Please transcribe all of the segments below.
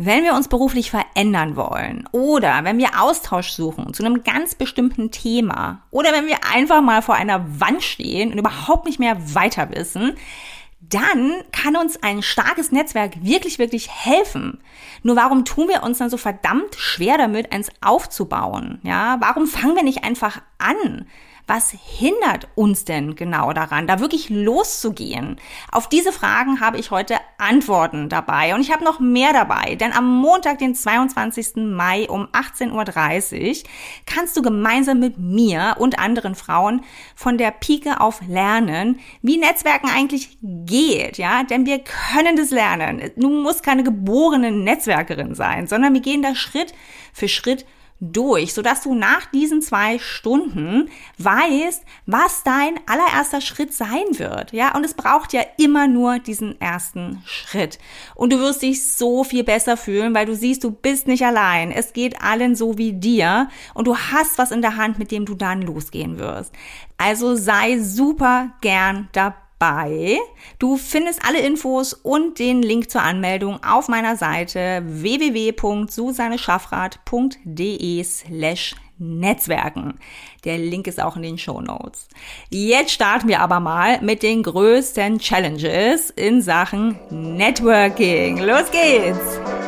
Wenn wir uns beruflich verändern wollen oder wenn wir Austausch suchen zu einem ganz bestimmten Thema oder wenn wir einfach mal vor einer Wand stehen und überhaupt nicht mehr weiter wissen, dann kann uns ein starkes Netzwerk wirklich, wirklich helfen. Nur warum tun wir uns dann so verdammt schwer damit, eins aufzubauen? Ja, warum fangen wir nicht einfach an? Was hindert uns denn genau daran, da wirklich loszugehen? Auf diese Fragen habe ich heute Antworten dabei und ich habe noch mehr dabei, denn am Montag, den 22. Mai um 18.30 Uhr kannst du gemeinsam mit mir und anderen Frauen von der Pike auf lernen, wie Netzwerken eigentlich geht, ja? Denn wir können das lernen. Du musst keine geborene Netzwerkerin sein, sondern wir gehen da Schritt für Schritt durch, sodass du nach diesen zwei Stunden weißt, was dein allererster Schritt sein wird. Ja, und es braucht ja immer nur diesen ersten Schritt. Und du wirst dich so viel besser fühlen, weil du siehst, du bist nicht allein. Es geht allen so wie dir und du hast was in der Hand, mit dem du dann losgehen wirst. Also sei super gern dabei bei. Du findest alle Infos und den Link zur Anmeldung auf meiner Seite www.susanneschaffrath.de slash Netzwerken. Der Link ist auch in den Show Notes. Jetzt starten wir aber mal mit den größten Challenges in Sachen Networking. Los geht's!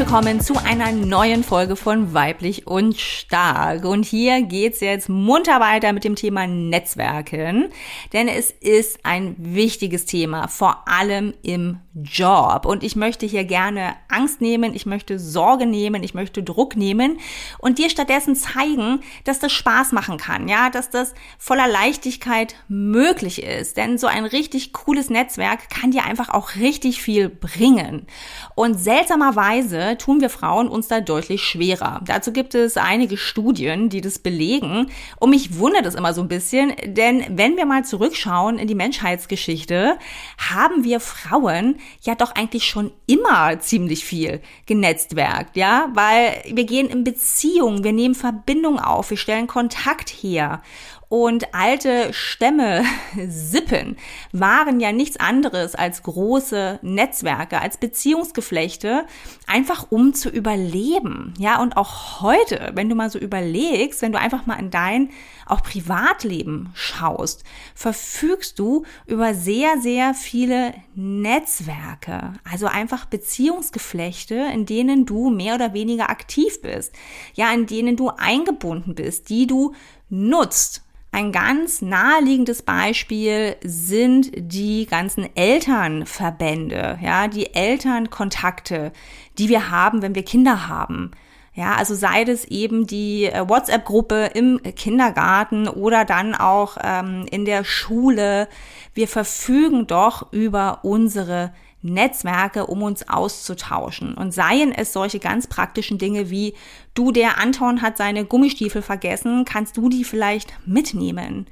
Willkommen zu einer neuen Folge von Weiblich und Stark. Und hier geht's jetzt munter weiter mit dem Thema Netzwerken, denn es ist ein wichtiges Thema, vor allem im Job. Und ich möchte hier gerne Angst nehmen, ich möchte Sorge nehmen, ich möchte Druck nehmen und dir stattdessen zeigen, dass das Spaß machen kann, ja, dass das voller Leichtigkeit möglich ist. Denn so ein richtig cooles Netzwerk kann dir einfach auch richtig viel bringen. Und seltsamerweise tun wir Frauen uns da deutlich schwerer. Dazu gibt es einige Studien, die das belegen. Und mich wundert es immer so ein bisschen, denn wenn wir mal zurückschauen in die Menschheitsgeschichte, haben wir Frauen ja doch eigentlich schon immer ziemlich viel genetzwerkt, ja, weil wir gehen in Beziehung, wir nehmen Verbindung auf, wir stellen Kontakt her und alte Stämme, Sippen, waren ja nichts anderes als große Netzwerke, als Beziehungsgeflechte, einfach um zu überleben. Ja, und auch heute, wenn du mal so überlegst, wenn du einfach mal in dein auch Privatleben schaust, verfügst du über sehr, sehr viele Netzwerke. Also einfach Beziehungsgeflechte, in denen du mehr oder weniger aktiv bist. Ja, in denen du eingebunden bist, die du nutzt. Ein ganz naheliegendes Beispiel sind die ganzen Elternverbände, ja, die Elternkontakte, die wir haben, wenn wir Kinder haben. Ja, also sei es eben die äh, WhatsApp-Gruppe im Kindergarten oder dann auch ähm, in der Schule. Wir verfügen doch über unsere Netzwerke, um uns auszutauschen. Und seien es solche ganz praktischen Dinge wie, du, der Anton hat seine Gummistiefel vergessen, kannst du die vielleicht mitnehmen?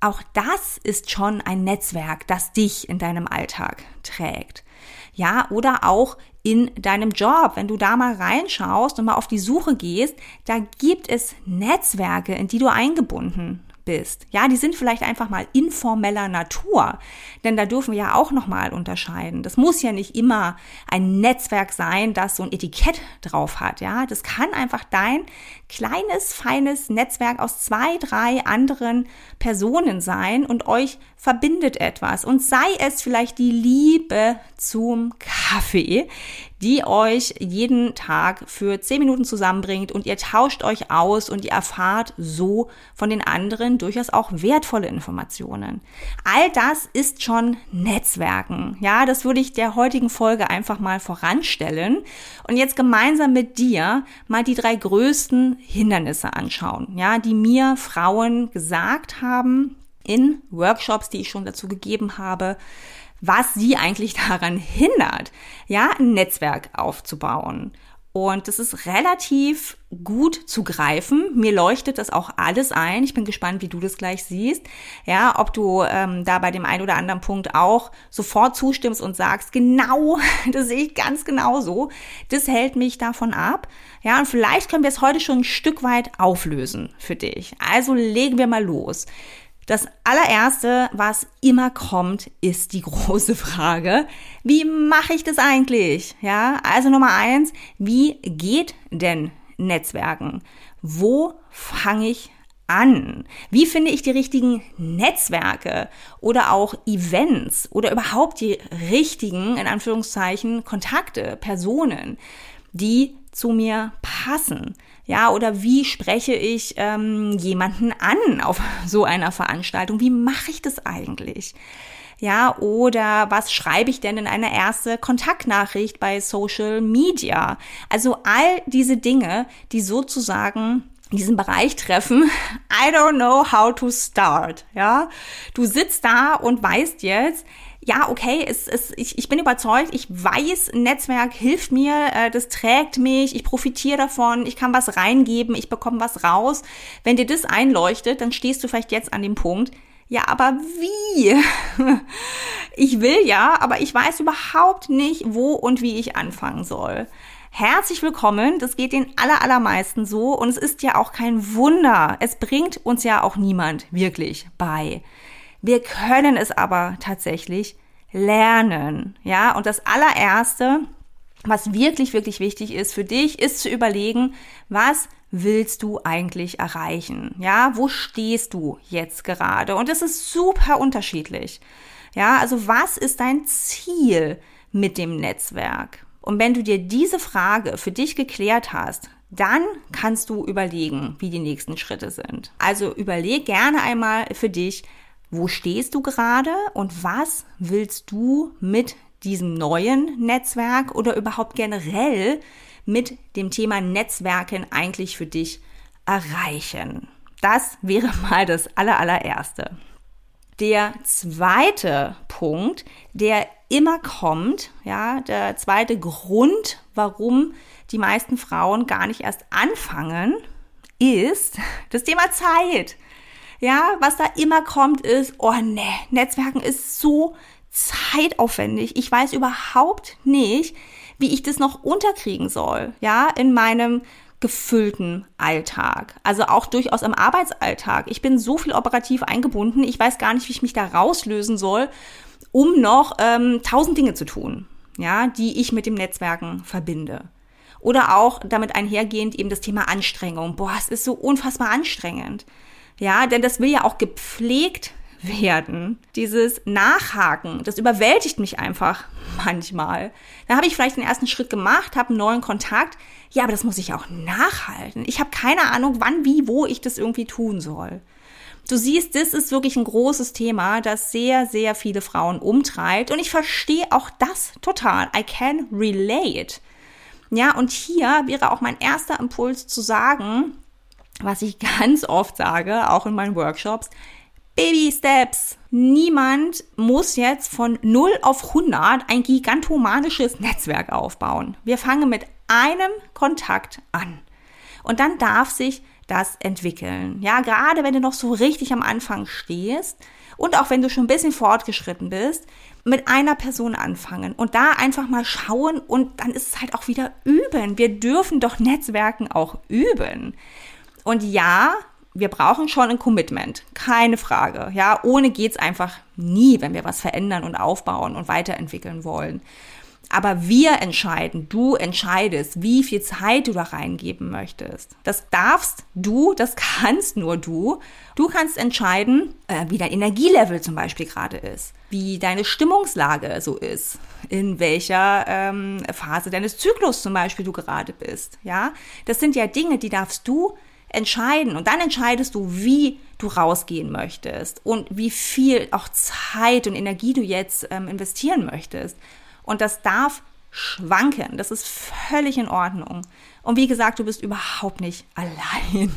Auch das ist schon ein Netzwerk, das dich in deinem Alltag trägt. Ja, oder auch in deinem Job, wenn du da mal reinschaust und mal auf die Suche gehst, da gibt es Netzwerke, in die du eingebunden bist. Ja, die sind vielleicht einfach mal informeller Natur, denn da dürfen wir ja auch noch mal unterscheiden. Das muss ja nicht immer ein Netzwerk sein, das so ein Etikett drauf hat, ja? Das kann einfach dein kleines feines Netzwerk aus zwei, drei anderen Personen sein und euch verbindet etwas und sei es vielleicht die Liebe zum Kaffee, die euch jeden Tag für zehn Minuten zusammenbringt und ihr tauscht euch aus und ihr erfahrt so von den anderen durchaus auch wertvolle Informationen. All das ist schon Netzwerken. Ja, das würde ich der heutigen Folge einfach mal voranstellen und jetzt gemeinsam mit dir mal die drei größten Hindernisse anschauen, ja, die mir Frauen gesagt haben in Workshops, die ich schon dazu gegeben habe, was sie eigentlich daran hindert, ja, ein Netzwerk aufzubauen. Und das ist relativ gut zu greifen. Mir leuchtet das auch alles ein. Ich bin gespannt, wie du das gleich siehst. Ja, ob du ähm, da bei dem einen oder anderen Punkt auch sofort zustimmst und sagst, genau, das sehe ich ganz genau so. Das hält mich davon ab. Ja, und vielleicht können wir es heute schon ein Stück weit auflösen für dich. Also legen wir mal los. Das allererste, was immer kommt, ist die große Frage, wie mache ich das eigentlich? Ja, also Nummer eins, wie geht denn Netzwerken? Wo fange ich an? Wie finde ich die richtigen Netzwerke oder auch Events oder überhaupt die richtigen, in Anführungszeichen, Kontakte, Personen, die zu mir passen? Ja, oder wie spreche ich ähm, jemanden an auf so einer Veranstaltung? Wie mache ich das eigentlich? Ja, oder was schreibe ich denn in einer erste Kontaktnachricht bei Social Media? Also all diese Dinge, die sozusagen diesen Bereich treffen. I don't know how to start. Ja, du sitzt da und weißt jetzt, ja, okay, es, es, ich, ich bin überzeugt, ich weiß, Netzwerk hilft mir, äh, das trägt mich, ich profitiere davon, ich kann was reingeben, ich bekomme was raus. Wenn dir das einleuchtet, dann stehst du vielleicht jetzt an dem Punkt, ja, aber wie? Ich will ja, aber ich weiß überhaupt nicht, wo und wie ich anfangen soll. Herzlich willkommen, das geht den allermeisten so und es ist ja auch kein Wunder. Es bringt uns ja auch niemand wirklich bei. Wir können es aber tatsächlich lernen. Ja, und das allererste, was wirklich, wirklich wichtig ist für dich, ist zu überlegen, was willst du eigentlich erreichen? Ja, wo stehst du jetzt gerade? Und es ist super unterschiedlich. Ja, also was ist dein Ziel mit dem Netzwerk? Und wenn du dir diese Frage für dich geklärt hast, dann kannst du überlegen, wie die nächsten Schritte sind. Also überleg gerne einmal für dich, wo stehst du gerade und was willst du mit diesem neuen Netzwerk oder überhaupt generell mit dem Thema Netzwerken eigentlich für dich erreichen? Das wäre mal das allerallererste. Der zweite Punkt, der immer kommt, ja, der zweite Grund, warum die meisten Frauen gar nicht erst anfangen, ist das Thema Zeit. Ja, was da immer kommt ist, oh ne, Netzwerken ist so zeitaufwendig. Ich weiß überhaupt nicht, wie ich das noch unterkriegen soll, ja, in meinem gefüllten Alltag. Also auch durchaus im Arbeitsalltag. Ich bin so viel operativ eingebunden, ich weiß gar nicht, wie ich mich da rauslösen soll, um noch ähm, tausend Dinge zu tun, ja, die ich mit dem Netzwerken verbinde. Oder auch damit einhergehend eben das Thema Anstrengung. Boah, es ist so unfassbar anstrengend. Ja, denn das will ja auch gepflegt werden. Dieses Nachhaken, das überwältigt mich einfach manchmal. Da habe ich vielleicht den ersten Schritt gemacht, habe einen neuen Kontakt. Ja, aber das muss ich auch nachhalten. Ich habe keine Ahnung, wann, wie, wo ich das irgendwie tun soll. Du siehst, das ist wirklich ein großes Thema, das sehr, sehr viele Frauen umtreibt. Und ich verstehe auch das total. I can relate. Ja, und hier wäre auch mein erster Impuls zu sagen, was ich ganz oft sage, auch in meinen Workshops, Baby Steps. Niemand muss jetzt von 0 auf 100 ein gigantomanisches Netzwerk aufbauen. Wir fangen mit einem Kontakt an. Und dann darf sich das entwickeln. Ja, gerade wenn du noch so richtig am Anfang stehst und auch wenn du schon ein bisschen fortgeschritten bist, mit einer Person anfangen und da einfach mal schauen und dann ist es halt auch wieder üben. Wir dürfen doch Netzwerken auch üben. Und ja, wir brauchen schon ein Commitment, keine Frage. Ja, ohne geht's einfach nie, wenn wir was verändern und aufbauen und weiterentwickeln wollen. Aber wir entscheiden, du entscheidest, wie viel Zeit du da reingeben möchtest. Das darfst du, das kannst nur du. Du kannst entscheiden, äh, wie dein Energielevel zum Beispiel gerade ist, wie deine Stimmungslage so ist, in welcher ähm, Phase deines Zyklus zum Beispiel du gerade bist. Ja, das sind ja Dinge, die darfst du entscheiden. Und dann entscheidest du, wie du rausgehen möchtest und wie viel auch Zeit und Energie du jetzt ähm, investieren möchtest. Und das darf schwanken. Das ist völlig in Ordnung. Und wie gesagt, du bist überhaupt nicht allein.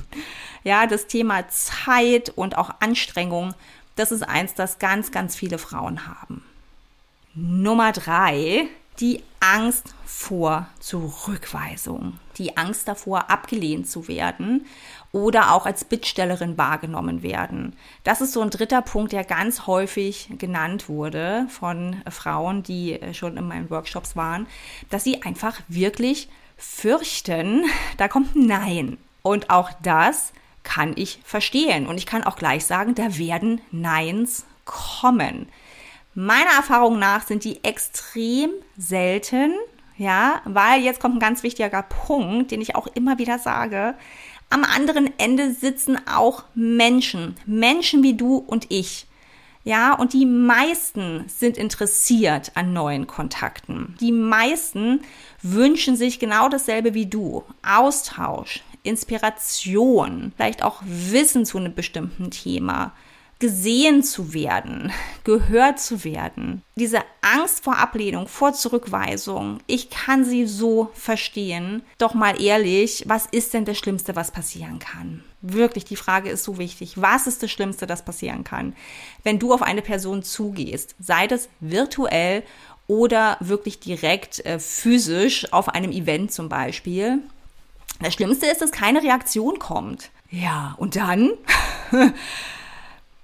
Ja, das Thema Zeit und auch Anstrengung, das ist eins, das ganz, ganz viele Frauen haben. Nummer drei, die Angst vor Zurückweisung, die Angst davor, abgelehnt zu werden oder auch als Bittstellerin wahrgenommen werden. Das ist so ein dritter Punkt, der ganz häufig genannt wurde von Frauen, die schon in meinen Workshops waren, dass sie einfach wirklich fürchten, da kommt ein Nein. Und auch das kann ich verstehen. Und ich kann auch gleich sagen, da werden Neins kommen. Meiner Erfahrung nach sind die extrem selten, ja, weil jetzt kommt ein ganz wichtiger Punkt, den ich auch immer wieder sage. Am anderen Ende sitzen auch Menschen, Menschen wie du und ich. Ja, und die meisten sind interessiert an neuen Kontakten. Die meisten wünschen sich genau dasselbe wie du. Austausch, Inspiration, vielleicht auch Wissen zu einem bestimmten Thema gesehen zu werden, gehört zu werden. Diese Angst vor Ablehnung, vor Zurückweisung, ich kann sie so verstehen. Doch mal ehrlich, was ist denn das Schlimmste, was passieren kann? Wirklich, die Frage ist so wichtig. Was ist das Schlimmste, das passieren kann? Wenn du auf eine Person zugehst, sei das virtuell oder wirklich direkt äh, physisch auf einem Event zum Beispiel. Das Schlimmste ist, dass keine Reaktion kommt. Ja, und dann?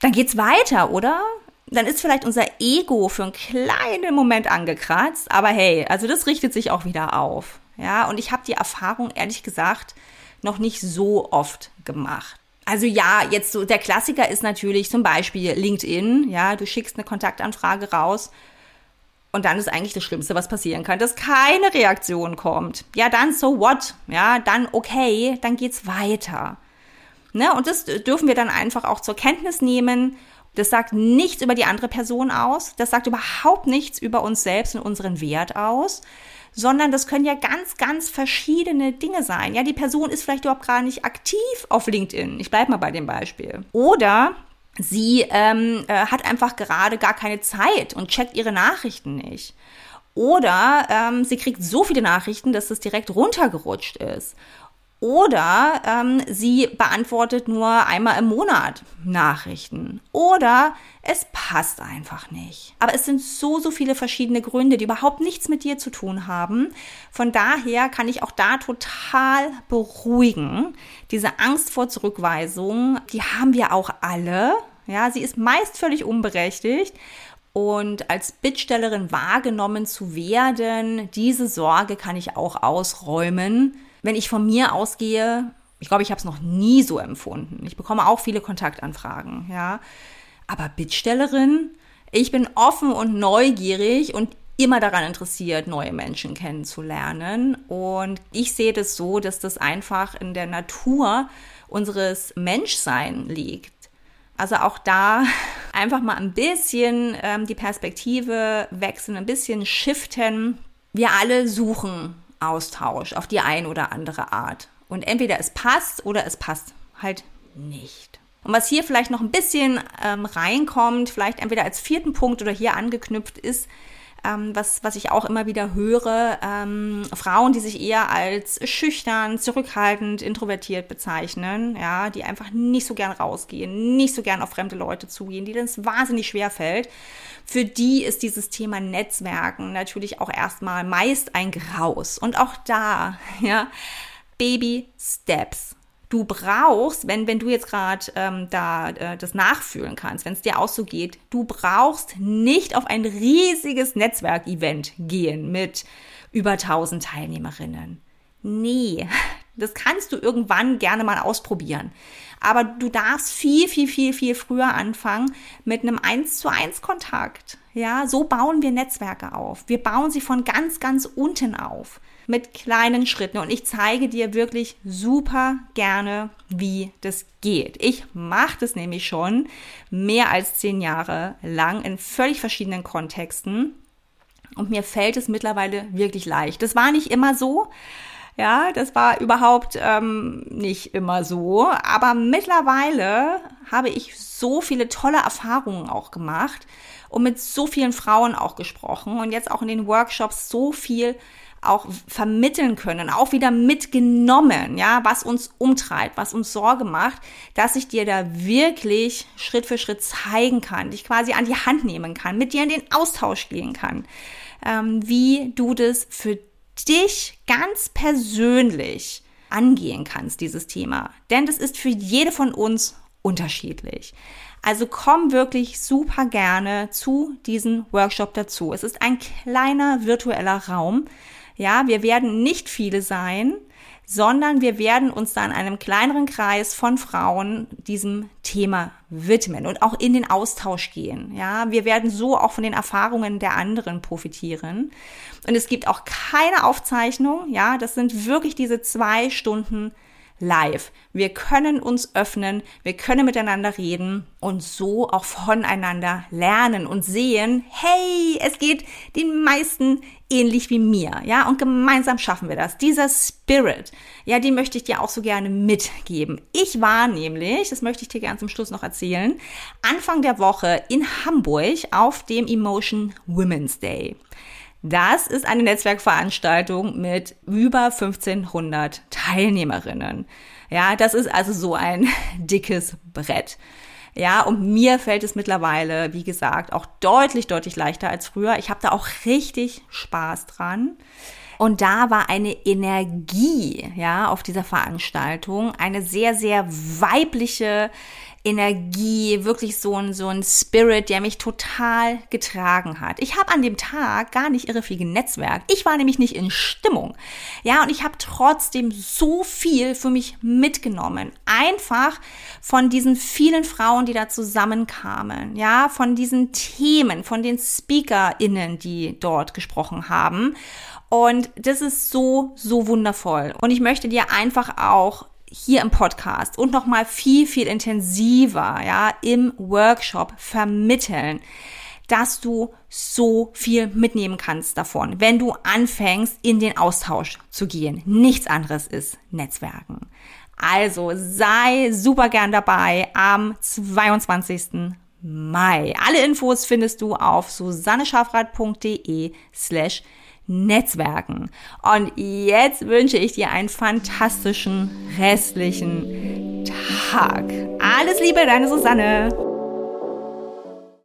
dann geht's weiter, oder? Dann ist vielleicht unser Ego für einen kleinen Moment angekratzt, aber hey, also das richtet sich auch wieder auf. Ja, und ich habe die Erfahrung ehrlich gesagt noch nicht so oft gemacht. Also ja, jetzt so der Klassiker ist natürlich zum Beispiel LinkedIn. Ja, du schickst eine Kontaktanfrage raus und dann ist eigentlich das Schlimmste, was passieren kann, dass keine Reaktion kommt. Ja, dann so what? Ja, dann okay, dann geht's weiter. Ne? Und das dürfen wir dann einfach auch zur Kenntnis nehmen. Das sagt nichts über die andere Person aus. Das sagt überhaupt nichts über uns selbst und unseren Wert aus. Sondern das können ja ganz, ganz verschiedene Dinge sein. Ja, die Person ist vielleicht überhaupt gar nicht aktiv auf LinkedIn. Ich bleibe mal bei dem Beispiel. Oder sie ähm, äh, hat einfach gerade gar keine Zeit und checkt ihre Nachrichten nicht. Oder ähm, sie kriegt so viele Nachrichten, dass es direkt runtergerutscht ist. Oder ähm, sie beantwortet nur einmal im Monat Nachrichten. Oder es passt einfach nicht. Aber es sind so, so viele verschiedene Gründe, die überhaupt nichts mit dir zu tun haben. Von daher kann ich auch da total beruhigen. Diese Angst vor Zurückweisung, die haben wir auch alle. Ja, sie ist meist völlig unberechtigt. Und als Bittstellerin wahrgenommen zu werden, diese Sorge kann ich auch ausräumen wenn ich von mir ausgehe, ich glaube, ich habe es noch nie so empfunden. Ich bekomme auch viele Kontaktanfragen, ja. Aber Bittstellerin, ich bin offen und neugierig und immer daran interessiert, neue Menschen kennenzulernen. Und ich sehe das so, dass das einfach in der Natur unseres Menschsein liegt. Also auch da einfach mal ein bisschen ähm, die Perspektive wechseln, ein bisschen shiften. Wir alle suchen Austausch auf die ein oder andere Art. Und entweder es passt oder es passt halt nicht. Und was hier vielleicht noch ein bisschen ähm, reinkommt, vielleicht entweder als vierten Punkt oder hier angeknüpft ist, ähm, was, was ich auch immer wieder höre, ähm, Frauen, die sich eher als schüchtern, zurückhaltend, introvertiert bezeichnen, ja, die einfach nicht so gern rausgehen, nicht so gern auf fremde Leute zugehen, die das wahnsinnig schwer fällt. Für die ist dieses Thema Netzwerken natürlich auch erstmal meist ein Graus. Und auch da, ja, Baby Steps du brauchst, wenn, wenn du jetzt gerade ähm, da äh, das nachfühlen kannst, wenn es dir auch so geht, du brauchst nicht auf ein riesiges Netzwerkevent gehen mit über 1000 Teilnehmerinnen. Nee, das kannst du irgendwann gerne mal ausprobieren. Aber du darfst viel, viel, viel, viel früher anfangen mit einem 1 zu 1 Kontakt. Ja, so bauen wir Netzwerke auf. Wir bauen sie von ganz, ganz unten auf mit kleinen Schritten und ich zeige dir wirklich super gerne, wie das geht. Ich mache das nämlich schon mehr als zehn Jahre lang in völlig verschiedenen Kontexten und mir fällt es mittlerweile wirklich leicht. Das war nicht immer so. Ja, das war überhaupt ähm, nicht immer so. Aber mittlerweile habe ich so viele tolle Erfahrungen auch gemacht und mit so vielen Frauen auch gesprochen und jetzt auch in den Workshops so viel auch vermitteln können, auch wieder mitgenommen, ja, was uns umtreibt, was uns Sorge macht, dass ich dir da wirklich Schritt für Schritt zeigen kann, dich quasi an die Hand nehmen kann, mit dir in den Austausch gehen kann, ähm, wie du das für dich ganz persönlich angehen kannst, dieses Thema. Denn das ist für jede von uns unterschiedlich. Also komm wirklich super gerne zu diesem Workshop dazu. Es ist ein kleiner virtueller Raum. Ja, wir werden nicht viele sein, sondern wir werden uns dann einem kleineren Kreis von Frauen diesem Thema widmen und auch in den Austausch gehen. Ja, wir werden so auch von den Erfahrungen der anderen profitieren. Und es gibt auch keine Aufzeichnung. Ja, das sind wirklich diese zwei Stunden live. Wir können uns öffnen, wir können miteinander reden und so auch voneinander lernen und sehen, hey, es geht den meisten ähnlich wie mir, ja, und gemeinsam schaffen wir das. Dieser Spirit, ja, den möchte ich dir auch so gerne mitgeben. Ich war nämlich, das möchte ich dir gerne zum Schluss noch erzählen, Anfang der Woche in Hamburg auf dem Emotion Women's Day. Das ist eine Netzwerkveranstaltung mit über 1500 Teilnehmerinnen. Ja, das ist also so ein dickes Brett. Ja, und mir fällt es mittlerweile, wie gesagt, auch deutlich, deutlich leichter als früher. Ich habe da auch richtig Spaß dran. Und da war eine Energie, ja, auf dieser Veranstaltung, eine sehr, sehr weibliche Energie, wirklich so ein, so ein Spirit, der mich total getragen hat. Ich habe an dem Tag gar nicht irre viel genetzwerkt. Ich war nämlich nicht in Stimmung. Ja, und ich habe trotzdem so viel für mich mitgenommen. Einfach von diesen vielen Frauen, die da zusammenkamen. Ja, von diesen Themen, von den SpeakerInnen, die dort gesprochen haben. Und das ist so, so wundervoll. Und ich möchte dir einfach auch hier im Podcast und noch mal viel viel intensiver, ja, im Workshop vermitteln, dass du so viel mitnehmen kannst davon, wenn du anfängst in den Austausch zu gehen. Nichts anderes ist Netzwerken. Also sei super gern dabei am 22. Mai. Alle Infos findest du auf susanneschafrath.de slash Netzwerken. Und jetzt wünsche ich dir einen fantastischen restlichen Tag. Alles Liebe, deine Susanne.